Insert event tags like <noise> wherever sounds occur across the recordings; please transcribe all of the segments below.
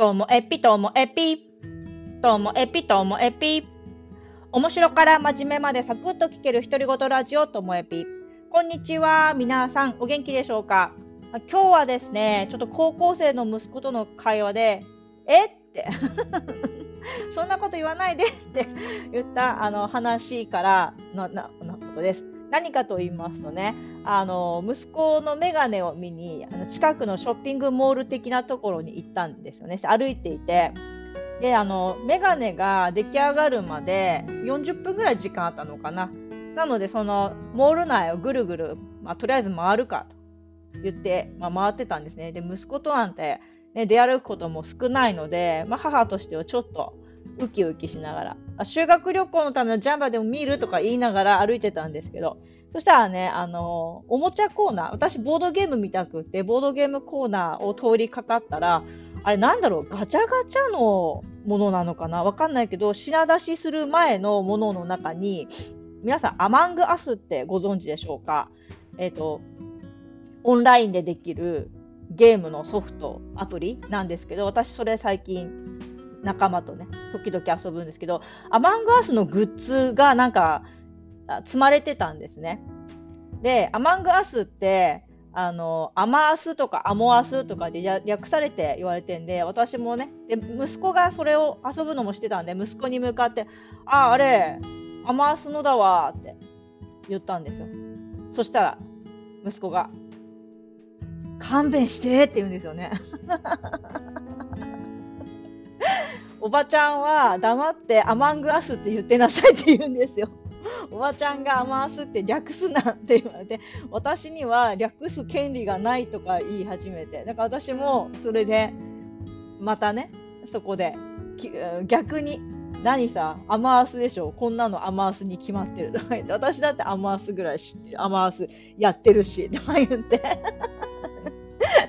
ともえぴともえぴ。ともえぴともえぴ。面白から真面目までサクッと聞ける独り言ラジオともえぴ。こんにちは。皆さんお元気でしょうか？今日はですね、ちょっと高校生の息子との会話で、えって <laughs> そんなこと言わないでって言ったあの話からのなのことです。何かと言いますとね、あの息子の眼鏡を見にあの近くのショッピングモール的なところに行ったんですよね。歩いていて。で、あの、眼鏡が出来上がるまで40分ぐらい時間あったのかな。なので、そのモール内をぐるぐる、まあ、とりあえず回るかと言って、まあ、回ってたんですね。で、息子となんて、ね、出歩くことも少ないので、まあ、母としてはちょっとウキウキしながら、修学旅行のためのジャンバーでも見るとか言いながら歩いてたんですけど、そしたらね、あの、おもちゃコーナー、私ボードゲーム見たくて、ボードゲームコーナーを通りかかったら、あれなんだろう、ガチャガチャのものなのかな？わかんないけど、品出しする前のものの中に、皆さん、アマングアスってご存知でしょうか？えっ、ー、と、オンラインでできるゲームのソフト、アプリなんですけど、私それ最近仲間とね、時々遊ぶんですけど、アマングアスのグッズがなんか、積まれてたんですね。で、アマングアスって、あの、アマアスとかアモアスとかで略されて言われてんで、私もね、で、息子がそれを遊ぶのもしてたんで、息子に向かって、ああ、あれ、アマアスのだわって言ったんですよ。そしたら、息子が、勘弁してって言うんですよね。<laughs> おばちゃんは黙ってアマングアスって言ってなさいって言うんですよ。<laughs> おばちゃんが回すって略すなって言われて、私には略す権利がないとか言い始めて、だから私もそれで、またね、そこで、逆に、何さ、アマースでしょこんなのアマースに決まってるとか言って、私だってアマースぐらい知ってる、アマースやってるし、とか言って。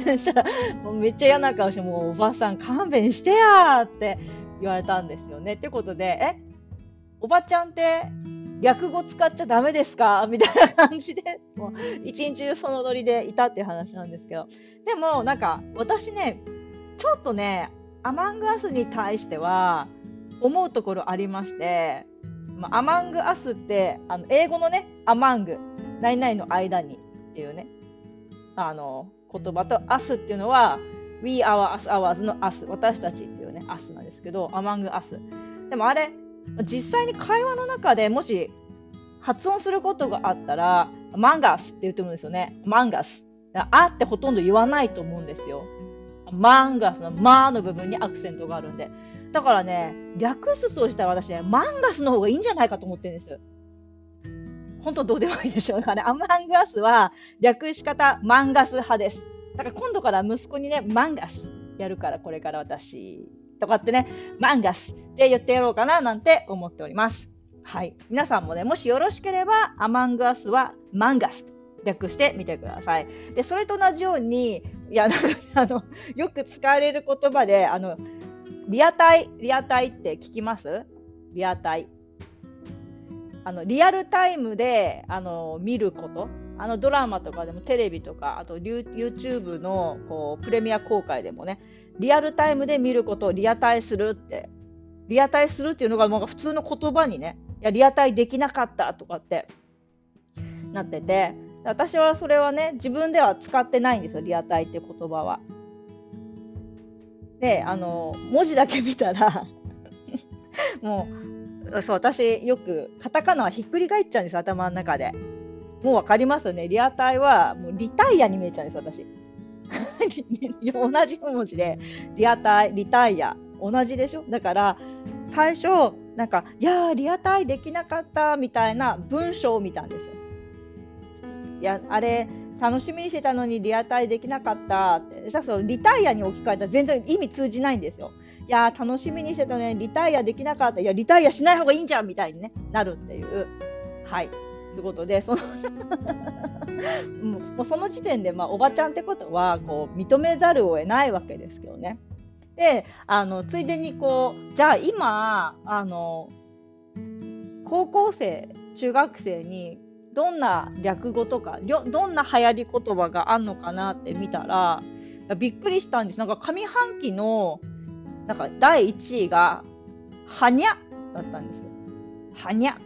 そしたら、もうめっちゃ嫌な顔して、もうおばさん勘弁してやって言われたんですよね。ってことで、えおばちゃんって略語使っちゃダメですか？みたいな感じで、もう一日中そのノリでいたっていう話なんですけど。でも、なんか、私ね、ちょっとね、アマングアスに対しては、思うところありまして、まあ、アマングアスって、あの英語のね、アマング、何々の間にっていうね、あの、言葉と、アスっていうのは、We, our, us, ours の us、私たちっていうね、us なんですけど、アマングアス。でもあれ、実際に会話の中でもし発音することがあったら、マンガスって言ってもんですよね。マンガス。あってほとんど言わないと思うんですよ。マンガスのマーの部分にアクセントがあるんで。だからね、略すとしたら私ね、マンガスの方がいいんじゃないかと思ってるんです。本当どうでもいいでしょうかね。アマンガスは略し方マンガス派です。だから今度から息子にね、マンガスやるからこれから私とかってね、マンガスって言ってやろうかななんて思っております。はい。皆さんもね、もしよろしければ、アマングアスはマンガスと略してみてください。で、それと同じように、いや、なんか、あの、よく使われる言葉で、あの、リアタイ、リアタイって聞きます？リアタイ。あの、リアルタイムで、あの、見ること？あの、ドラマとかでもテレビとか、あと YouTube の、こう、プレミア公開でもね、リアルタイムで見ることをリアタイするって、リアタイするっていうのがもう普通の言葉にね、いや、リアタイできなかったとかってなってて、私はそれはね、自分では使ってないんですよ、リアタイって言葉は。で、あの、文字だけ見たら <laughs> もう、そう、私よく、カタカナはひっくり返っちゃうんです、頭の中で。もうわかりますよね。リアタイは、もうリタイアに見えちゃうんです、私。同じ文字で、リアタイ、リタイア、同じでしょ？だから、最初、なんか、いやー、リアタイできなかったみたいな文章を見たんですよ。いや、あれ、楽しみにしてたのにリアタイできなかったって。そのリタイアに置き換えたら全然意味通じないんですよ。いや楽しみにしてたのにリタイアできなかった。いや、リタイアしない方がいいんじゃんみたいに、ね、なるっていう。はい。ということで、その <laughs> もうその時点で、まあ、おばちゃんってことはこう認めざるを得ないわけですけどね。であのついでにこうじゃあ今あの高校生中学生にどんな略語とかどんな流行り言葉があるのかなって見たらびっくりしたんですなんか上半期のなんか第1位が、はにゃだったんです。はにゃ。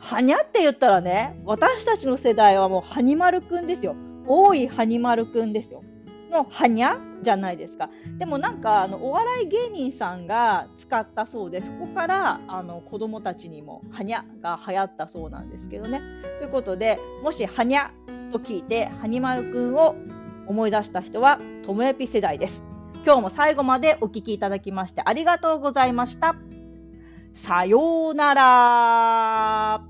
はにゃって言ったらね、私たちの世代はもうはにまるくんですよ。多いはにまるくんですよ。のはにゃじゃないですか。でもなんかあのお笑い芸人さんが使ったそうで、そこからあの子供たちにもはにゃが流行ったそうなんですけどね。ということで、もしはにゃと聞いてはにまるくんを思い出した人はともえぴ世代です。今日も最後までお聞きいただきましてありがとうございました。さようなら。